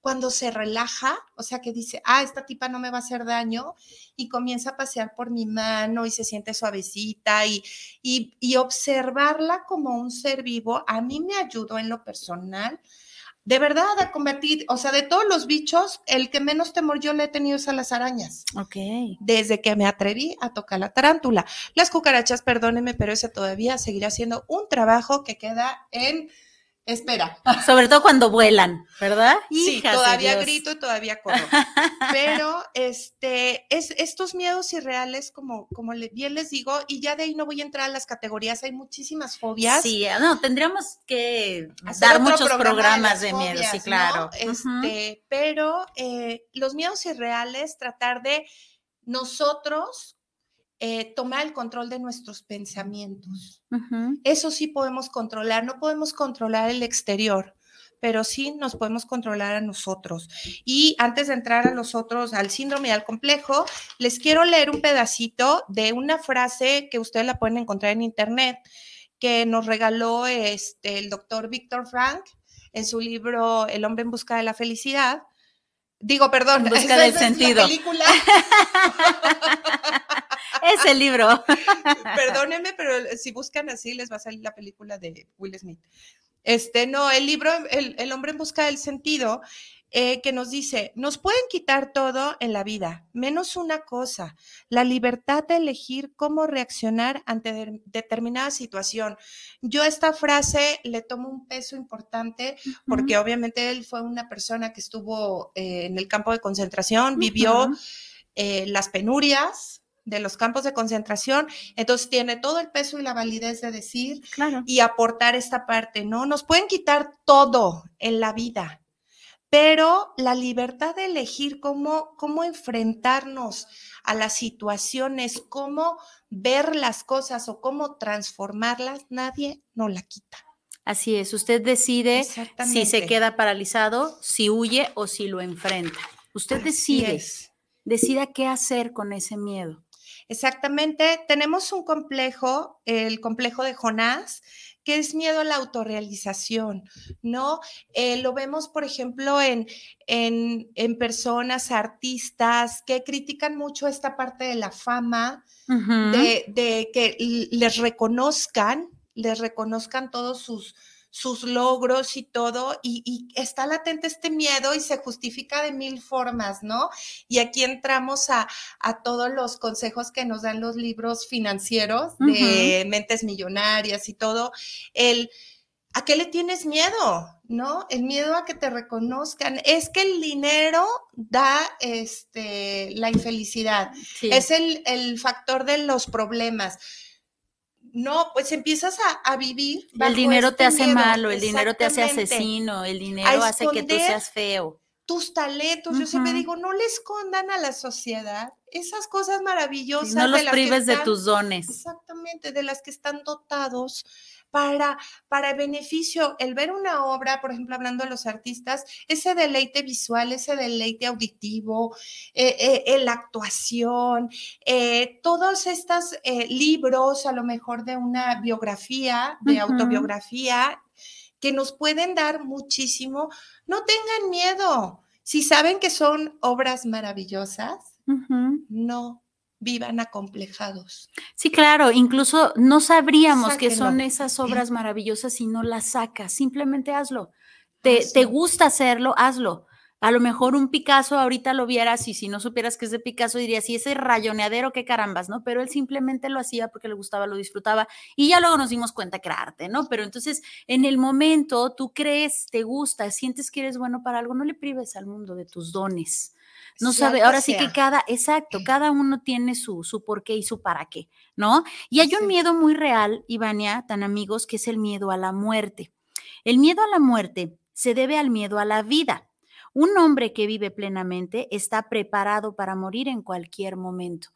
cuando se relaja, o sea, que dice, ah, esta tipa no me va a hacer daño, y comienza a pasear por mi mano y se siente suavecita, y, y, y observarla como un ser vivo, a mí me ayudó en lo personal. De verdad, a combatir, o sea, de todos los bichos, el que menos temor yo le he tenido es a las arañas Ok. desde que me atreví a tocar la tarántula. Las cucarachas, perdónenme, pero ese todavía seguirá siendo un trabajo que queda en espera. Sobre todo cuando vuelan, ¿verdad? Sí, Hijas de todavía grito y todavía corro. Pero este, es, estos miedos irreales, como, como bien les digo, y ya de ahí no voy a entrar a las categorías, hay muchísimas fobias. Sí, no, tendríamos que hacer dar muchos programa de programas las de miedo, sí, claro. Este, pero eh, los miedos irreales, tratar de nosotros eh, tomar el control de nuestros pensamientos. Eso sí podemos controlar, no podemos controlar el exterior, pero sí nos podemos controlar a nosotros. Y antes de entrar a los otros, al síndrome y al complejo, les quiero leer un pedacito de una frase que ustedes la pueden encontrar en internet, que nos regaló este, el doctor Víctor Frank en su libro El hombre en busca de la felicidad. Digo, perdón, En busca del sentido. película. Ese libro. Perdónenme, pero si buscan así les va a salir la película de Will Smith. Este, no, el libro El, el hombre en busca del sentido, eh, que nos dice, nos pueden quitar todo en la vida, menos una cosa, la libertad de elegir cómo reaccionar ante de- determinada situación. Yo esta frase le tomo un peso importante porque obviamente él fue una persona que estuvo eh, en el campo de concentración, vivió eh, las penurias de los campos de concentración, entonces tiene todo el peso y la validez de decir Claro. y aportar esta parte, ¿no? Nos pueden quitar todo en la vida, pero la libertad de elegir cómo, cómo enfrentarnos a las situaciones, cómo ver las cosas o cómo transformarlas, nadie nos la quita. Así es, usted decide si se queda paralizado, si huye o si lo enfrenta. Usted Así decide, es. decida qué hacer con ese miedo. Exactamente, tenemos un complejo, el complejo de Jonás, que es miedo a la autorrealización, ¿no? Eh, lo vemos, por ejemplo, en, en, en personas, artistas, que critican mucho esta parte de la fama, de, de que les reconozcan, les reconozcan todos sus, sus logros y todo, y, y está latente este miedo y se justifica de mil formas, ¿no? Y aquí entramos a, a todos los consejos que nos dan los libros financieros de mentes millonarias y todo, el... ¿A qué le tienes miedo? ¿No? El miedo a que te reconozcan. Es que el dinero da este, la infelicidad. Sí. Es el, el factor de los problemas. No, pues empiezas a, a vivir. el dinero te este hace miedo. malo, el dinero te hace asesino, el dinero hace que tú seas feo. Tus talentos. Yo siempre digo, no le escondan a la sociedad esas cosas maravillosas. No los de las que prives de tus dones. Exactamente, de las que están dotados para, para beneficio. El ver una obra, por ejemplo, hablando de los artistas, ese deleite visual, ese deleite auditivo, eh, eh, eh, la actuación, eh, todos estos libros, a lo mejor de una biografía, de autobiografía, que nos pueden dar muchísimo. No tengan miedo. Si saben que son obras maravillosas, no vivan acomplejados. Sí, claro, incluso no sabríamos que son Sáquenlo. esas obras maravillosas si no las sacas, simplemente hazlo. Te, Hazlo. te gusta hacerlo, hazlo. A lo mejor un Picasso ahorita lo vieras y si no supieras que es de Picasso dirías, y ese rayoneadero, qué carambas, ¿no? Pero él simplemente lo hacía porque le gustaba, lo disfrutaba y ya luego nos dimos cuenta que era arte, ¿no? Pero entonces en el momento tú crees, te gusta, sientes que eres bueno para algo, no le prives al mundo de tus dones. No Sea sabe, ahora sí que cada, exacto, cada uno tiene su, su por qué y su para qué, ¿no? Y hay un miedo muy real, Ivania, tan amigos, que es el miedo a la muerte. El miedo a la muerte se debe al miedo a la vida. Un hombre que vive plenamente está preparado para morir en cualquier momento.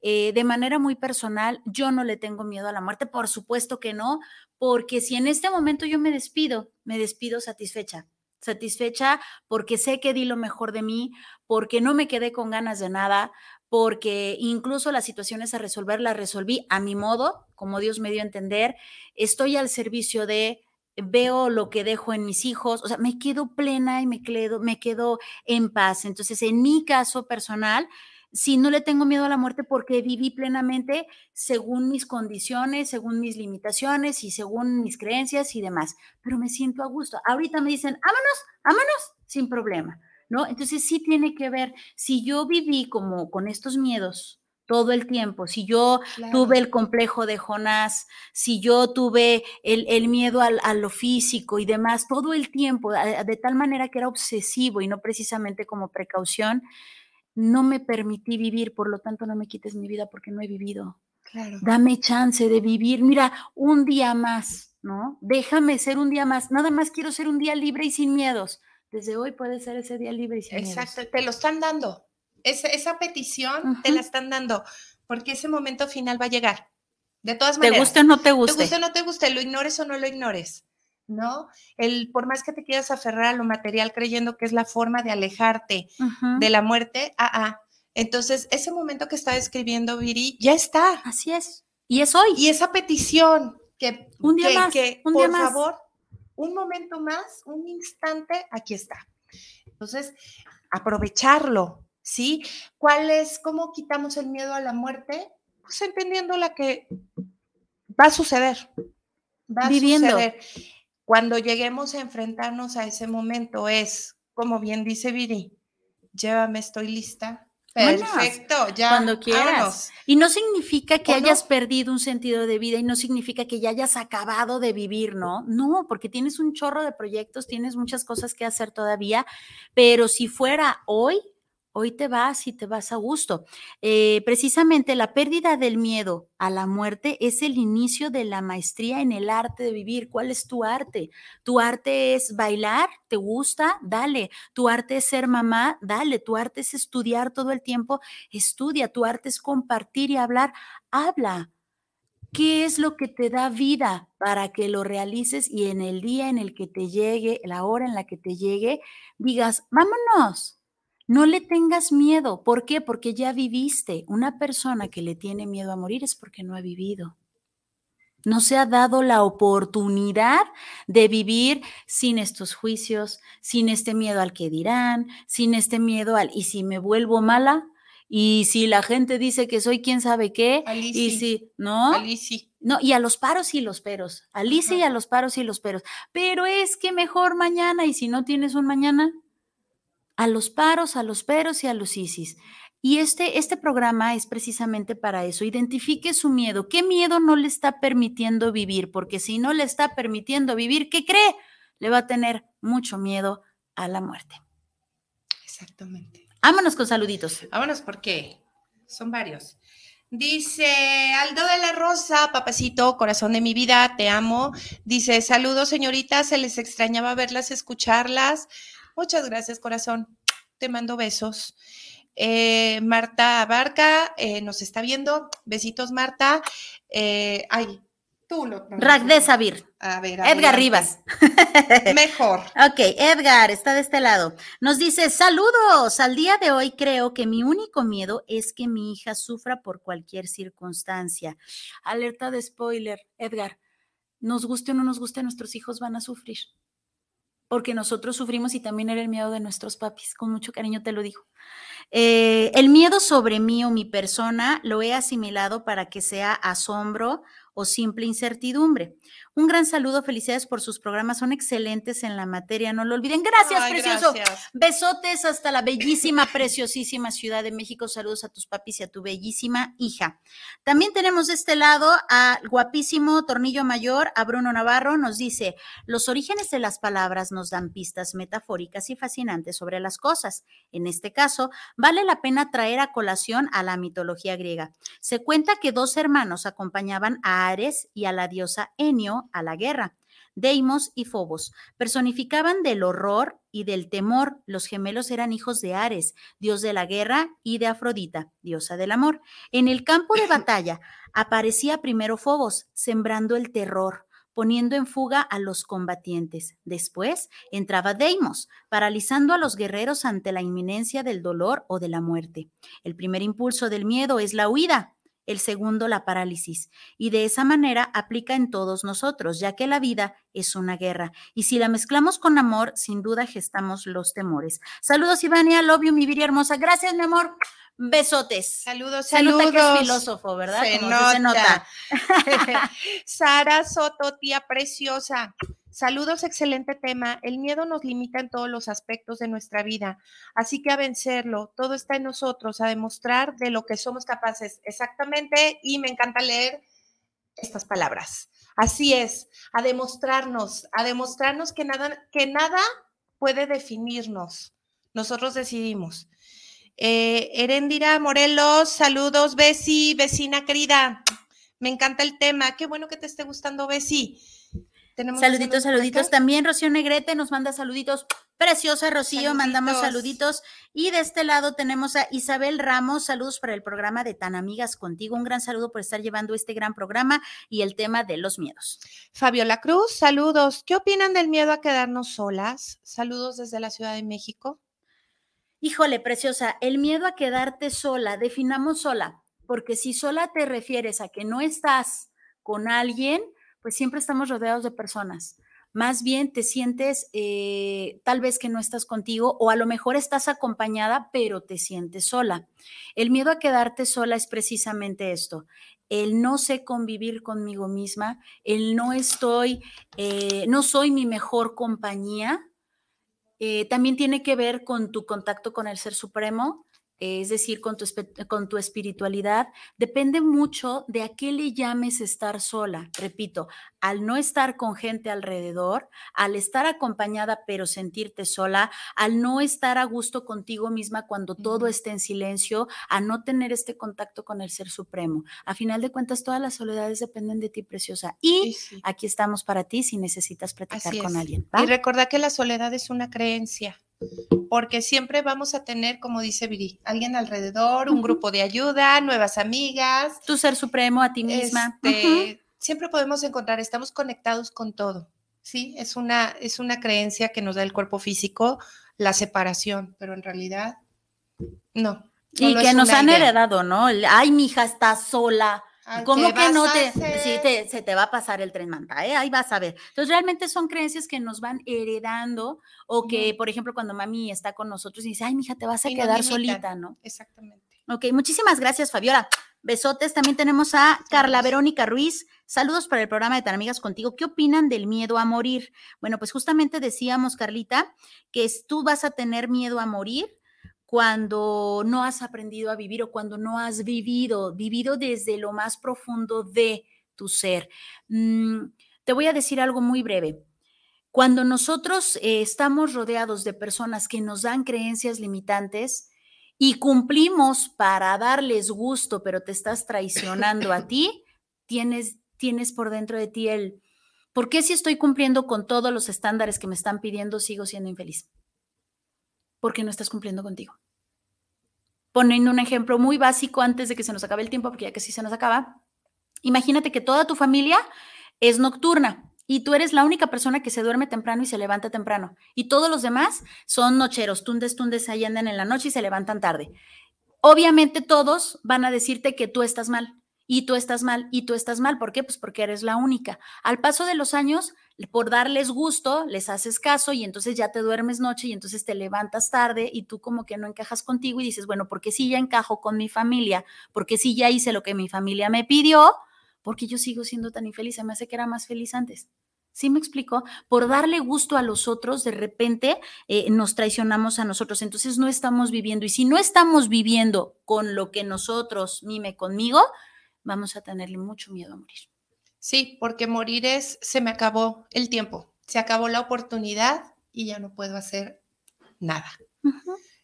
Eh, de manera muy personal, yo no le tengo miedo a la muerte, por supuesto que no, porque si en este momento yo me despido, me despido satisfecha, satisfecha porque sé que di lo mejor de mí, porque no me quedé con ganas de nada, porque incluso las situaciones a resolver las resolví a mi modo, como Dios me dio a entender, estoy al servicio de, veo lo que dejo en mis hijos, o sea, me quedo plena y me quedo, me quedo en paz. Entonces, en mi caso personal, si no le tengo miedo a la muerte porque viví plenamente según mis condiciones, según mis limitaciones y según mis creencias y demás, pero me siento a gusto. Ahorita me dicen, vámonos, vámonos, sin problema, ¿no? Entonces sí tiene que ver, si yo viví como con estos miedos todo el tiempo, si yo tuve el complejo de Jonás, si yo tuve el, miedo a lo físico y demás, todo el tiempo, de tal manera que era obsesivo y no precisamente como precaución, no me permití vivir, por lo tanto no me quites mi vida porque no he vivido. Claro. Dame chance de vivir, mira, un día más, ¿no? Déjame ser un día más, nada más quiero ser un día libre y sin miedos. Desde hoy puede ser ese día libre y sin miedos. Exacto, te lo están dando. esa petición te la están dando, porque ese momento final va a llegar. De todas maneras. ¿Te guste o no te guste? Te guste o no te guste, lo ignores o no lo ignores. ¿No? El, por más que te quieras aferrar a lo material creyendo que es la forma de alejarte de la muerte, ah, ah. Entonces, ese momento que está describiendo Viri ya está. Así es. Y es hoy. Y esa petición que, un día más, un por día favor, un momento más, un instante, aquí está. Entonces, aprovecharlo, ¿sí? ¿Cuál es, cómo quitamos el miedo a la muerte? Pues entendiendo la que va a suceder. Va Viviendo. a suceder. Cuando lleguemos a enfrentarnos a ese momento es, como bien dice Viri, llévame, estoy lista. Perfecto, ya. Cuando quieras. Y no significa que hayas perdido un sentido de vida y no significa que ya hayas acabado de vivir, ¿no? No, porque tienes un chorro de proyectos, tienes muchas cosas que hacer todavía, pero si fuera hoy, hoy te vas y te vas a gusto. Eh, precisamente la pérdida del miedo a la muerte es el inicio de la maestría en el arte de vivir. ¿Cuál es tu arte? ¿Tu arte es bailar? ¿Te gusta? Dale. ¿Tu arte es ser mamá? Dale. ¿Tu arte es estudiar todo el tiempo? Estudia. ¿Tu arte es compartir y hablar? Habla. ¿Qué es lo que te da vida para que lo realices y en el día en el que te llegue, la hora en la que te llegue, digas, vámonos, no le tengas miedo. ¿Por qué? Porque ya viviste. Una persona que le tiene miedo a morir es porque no ha vivido. No se ha dado la oportunidad de vivir sin estos juicios, sin este miedo al que dirán, sin este miedo al, ¿y si me vuelvo mala? Y si la gente dice que soy quién sabe qué, y si, ¿no? No, y a los paros y los peros. Alicia y a los paros y los peros. Pero es que mejor mañana, y si no tienes un mañana, a los paros, a los peros y a los isis. Y este, este programa es precisamente para eso. Identifique su miedo. ¿Qué miedo no le está permitiendo vivir? Porque si no le está permitiendo vivir, ¿qué cree? Le va a tener mucho miedo a la muerte. Exactamente. Vámonos con saluditos. Vámonos porque son varios. Dice Aldo de la Rosa, papacito, corazón de mi vida, te amo. Dice, saludos señoritas, se les extrañaba verlas, escucharlas. Muchas gracias, corazón. Te mando besos. Eh, Marta Abarca eh, nos está viendo. Besitos, Marta. Eh, ay, tú lo. Ragde Sabir. A ver, Edgar Rivas. Mejor. ok, Edgar está de este lado. Nos dice: Saludos. Al día de hoy creo que mi único miedo es que mi hija sufra por cualquier circunstancia. Alerta de spoiler, Edgar. Nos guste o no nos guste, nuestros hijos van a sufrir porque nosotros sufrimos y también era el miedo de nuestros papis, con mucho cariño te lo digo. Eh, el miedo sobre mí o mi persona lo he asimilado para que sea asombro o simple incertidumbre. Un gran saludo, felicidades por sus programas, son excelentes en la materia, no lo olviden. Gracias, precioso. Besotes hasta la bellísima, preciosísima Ciudad de México. Saludos a tus papis y a tu bellísima hija. También tenemos de este lado al guapísimo Tornillo Mayor, a Bruno Navarro, nos dice, los orígenes de las palabras nos dan pistas metafóricas y fascinantes sobre las cosas. En este caso, vale la pena traer a colación a la mitología griega. Se cuenta que dos hermanos acompañaban a Ares y a la diosa Enio a la guerra. Deimos y Fobos. Personificaban del horror y del temor. Los gemelos eran hijos de Ares, dios de la guerra, y de Afrodita, diosa del amor. En el campo de batalla aparecía primero Fobos, sembrando el terror poniendo en fuga a los combatientes. Después entraba Deimos, paralizando a los guerreros ante la inminencia del dolor o de la muerte. El primer impulso del miedo es la huida, el segundo la parálisis. Y de esa manera aplica en todos nosotros, ya que la vida es una guerra. Y si la mezclamos con amor, sin duda gestamos los temores. Saludos, Ivania, love you, mi vida hermosa. Gracias, mi amor. Besotes. Saludos, Se saludos. nota que es filósofo, ¿verdad? Se Como se nota. Sara Soto, tía preciosa. Saludos, excelente tema. El miedo nos limita en todos los aspectos de nuestra vida, así que a vencerlo, todo está en nosotros, a demostrar de lo que somos capaces. Exactamente, y me encanta leer estas palabras. Así es, a demostrarnos, a demostrarnos que nada, que nada puede definirnos. Nosotros decidimos. Eh, Erendira Morelos, saludos, Besi, vecina querida. Me encanta el tema. Qué bueno que te esté gustando, Besi. Tenemos Saluditos, saluditos. acá. También Rocío Negrete nos manda saluditos. Preciosa Rocío, mandamos Saluditos. saluditos. Y de este lado tenemos a Isabel Ramos. Saludos para el programa de Tan Amigas Contigo. Un gran saludo por estar llevando este gran programa y el tema de los miedos. Fabiola Cruz, saludos. ¿Qué opinan del miedo a quedarnos solas? Saludos desde la Ciudad de México. Híjole, preciosa, el miedo a quedarte sola, definamos sola, porque si sola te refieres a que no estás con alguien, pues siempre estamos rodeados de personas. Más bien te sientes eh, tal vez que no estás contigo o a lo mejor estás acompañada, pero te sientes sola. El miedo a quedarte sola es precisamente esto, el no sé convivir conmigo misma, el no estoy, eh, no soy mi mejor compañía, eh, también tiene que ver con tu contacto con el Ser Supremo, es decir, con tu, con tu espiritualidad. Depende mucho de a qué le llames estar sola. Repito, al no estar con gente alrededor, al estar acompañada pero sentirte sola, al no estar a gusto contigo misma cuando todo esté en silencio, a no tener este contacto con el Ser Supremo. A final de cuentas, todas las soledades dependen de ti, preciosa. Y Sí, sí. aquí estamos para ti si necesitas platicar con alguien. ¿va? Y recordá que la soledad es una creencia, porque siempre vamos a tener, como dice Viri, alguien alrededor, un grupo de ayuda, nuevas amigas. tu ser supremo a ti misma. Este, Siempre podemos encontrar, estamos conectados con todo. Sí, es una, es una creencia que nos da el cuerpo físico, la separación, pero en realidad no. Y que nos han idea. heredado, ¿no? El, Ay, mi hija está sola. Ay, ¿Cómo ¿qué que no te, sí, te- se te va a pasar el tren manta, ¿eh? Ahí vas a ver. Entonces, realmente son creencias que nos van heredando o que, por ejemplo, cuando mami está con nosotros y dice, ay, mija, te vas a Y quedar solita, ¿no? Exactamente. Ok, muchísimas gracias, Fabiola. Besotes. También tenemos a Carla Verónica Ruiz. Saludos para el programa de Tan Amigas Contigo. ¿Qué opinan del miedo a morir? Bueno, pues justamente decíamos, Carlita, que tú vas a tener miedo a morir cuando no has aprendido a vivir o cuando no has vivido, vivido desde lo más profundo de tu ser. Mm, te voy a decir algo muy breve. Cuando nosotros eh, estamos rodeados de personas que nos dan creencias limitantes y cumplimos para darles gusto, pero te estás traicionando a ti, tienes, tienes por dentro de ti el, ¿por qué si estoy cumpliendo con todos los estándares que me están pidiendo, sigo siendo infeliz? Porque no estás cumpliendo contigo. Poniendo un ejemplo muy básico antes de que se nos acabe el tiempo, porque ya que sí se nos acaba, imagínate que toda tu familia es nocturna y tú eres la única persona que se duerme temprano y se levanta temprano. Y todos los demás son nocheros, tundes, tundes, ahí andan en la noche y se levantan tarde. Obviamente todos van a decirte que tú estás mal y tú estás mal y tú estás mal. ¿Por qué? Pues porque eres la única. Al paso de los años, por darles gusto, les haces caso y entonces ya te duermes noche y entonces te levantas tarde y tú como que no encajas contigo y dices, bueno, porque sí ya encajo con mi familia, porque sí ya hice lo que mi familia me pidió, porque yo sigo siendo tan infeliz, se me hace que era más feliz antes. ¿Sí me explico? Por darle gusto a los otros, de repente eh, nos traicionamos a nosotros. Entonces no estamos viviendo. Y si no estamos viviendo con lo que nosotros, mime conmigo, vamos a tenerle mucho miedo a morir. Sí, porque morir es, se me acabó el tiempo, se acabó la oportunidad y ya no puedo hacer nada.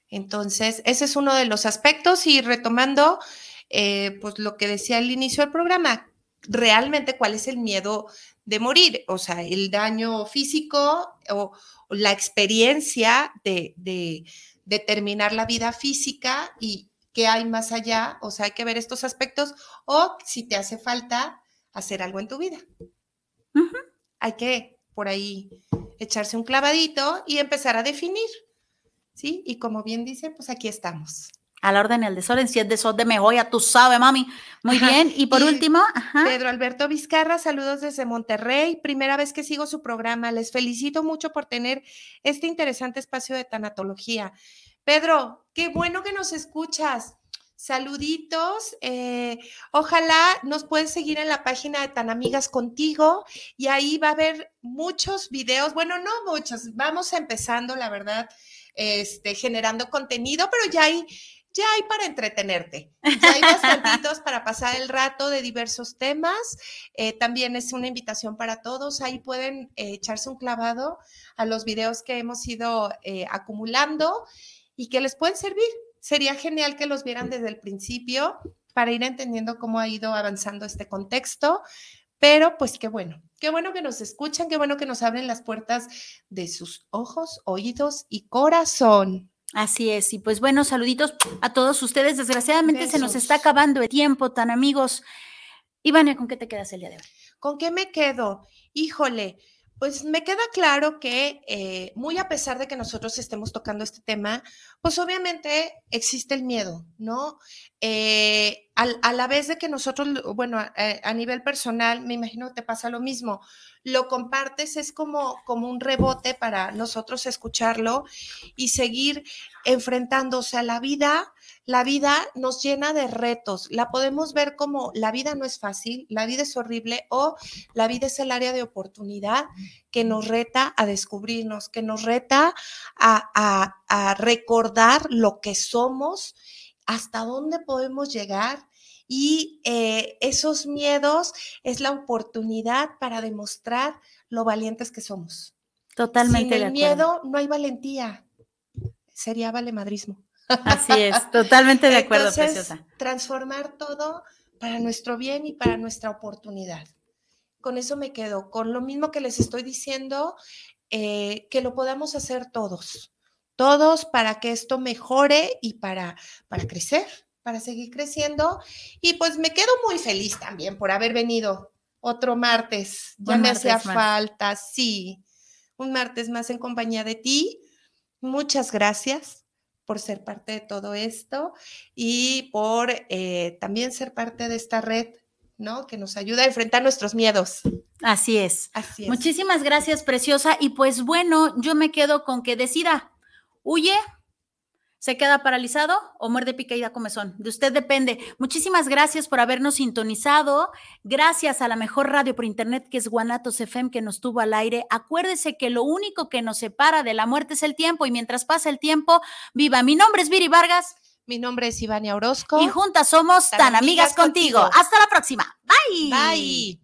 Entonces, ese es uno de los aspectos y retomando, eh, pues lo que decía al inicio del programa, realmente cuál es el miedo de morir, o sea, el daño físico o, la experiencia de, de, terminar la vida física y qué hay más allá, o sea, hay que ver estos aspectos o si te hace falta hacer algo en tu vida. Hay que por ahí echarse un clavadito y empezar a definir, ¿sí? Y como bien dicen, pues aquí estamos a la orden el desorden, si es desorden me voy a tú sabes, mami. Muy bien. Y por último, Pedro Alberto Vizcarra, saludos desde Monterrey. Primera vez que sigo su programa. Les felicito mucho por tener este interesante espacio de tanatología. Pedro, qué bueno que nos escuchas. Saluditos. Eh, ojalá nos puedes seguir en la página de Tan Amigas Contigo y ahí va a haber muchos videos. Bueno, no muchos. Vamos empezando, la verdad, este, generando contenido, pero ya hay ya hay para entretenerte. Ya hay bastantitos para pasar el rato de diversos temas. Eh, también es una invitación para todos. Ahí pueden eh, echarse un clavado a los videos que hemos ido acumulando y que les pueden servir. Sería genial que los vieran desde el principio para ir entendiendo cómo ha ido avanzando este contexto. Pero pues qué bueno, qué bueno que nos escuchan, qué bueno que nos abren las puertas de sus ojos, oídos y corazón. Así es, y pues bueno, saluditos a todos ustedes. Desgraciadamente se nos está acabando el tiempo, tan amigos. Ivania, ¿con qué te quedas el día de hoy? ¿Con qué me quedo? Híjole, pues me queda claro que eh, muy a pesar de que nosotros estemos tocando este tema, pues obviamente existe el miedo, ¿no? Eh, a, la vez de que nosotros, bueno, a, nivel personal, me imagino que te pasa lo mismo, lo compartes, es como, como un rebote para nosotros escucharlo y seguir enfrentándose a la vida. La vida nos llena de retos. La podemos ver como la vida no es fácil, la vida es horrible o la vida es el área de oportunidad que nos reta a descubrirnos, que nos reta a, a recordar lo que somos hasta dónde podemos llegar y eh, esos miedos es la oportunidad para demostrar lo valientes que somos. Totalmente. Sin el miedo no hay valentía. Sería valemadrismo. Así es, totalmente de acuerdo, preciosa. Transformar todo para nuestro bien y para nuestra oportunidad. Con eso me quedo, con lo mismo que les estoy diciendo, eh, que lo podamos hacer todos todos para que esto mejore y para, para crecer, para seguir creciendo. Y pues me quedo muy feliz también por haber venido otro martes. Ya me hacía falta, sí. Un martes más en compañía de ti. Muchas gracias por ser parte de todo esto y por eh, también ser parte de esta red ¿no? Que nos ayuda a enfrentar nuestros miedos. Así es. Así es. Muchísimas gracias, preciosa. Y pues bueno, yo me quedo con que decida huye, se queda paralizado o muerde pica y da comezón. De usted depende. Muchísimas gracias por habernos sintonizado. Gracias a la mejor radio por internet que es Guanatos FM que nos tuvo al aire. Acuérdese que lo único que nos separa de la muerte es el tiempo y mientras pasa el tiempo, viva. Mi nombre es Viri Vargas. Mi nombre es Ivania Orozco. Y juntas somos tan, amigas, contigo. Hasta la próxima. Bye. Bye.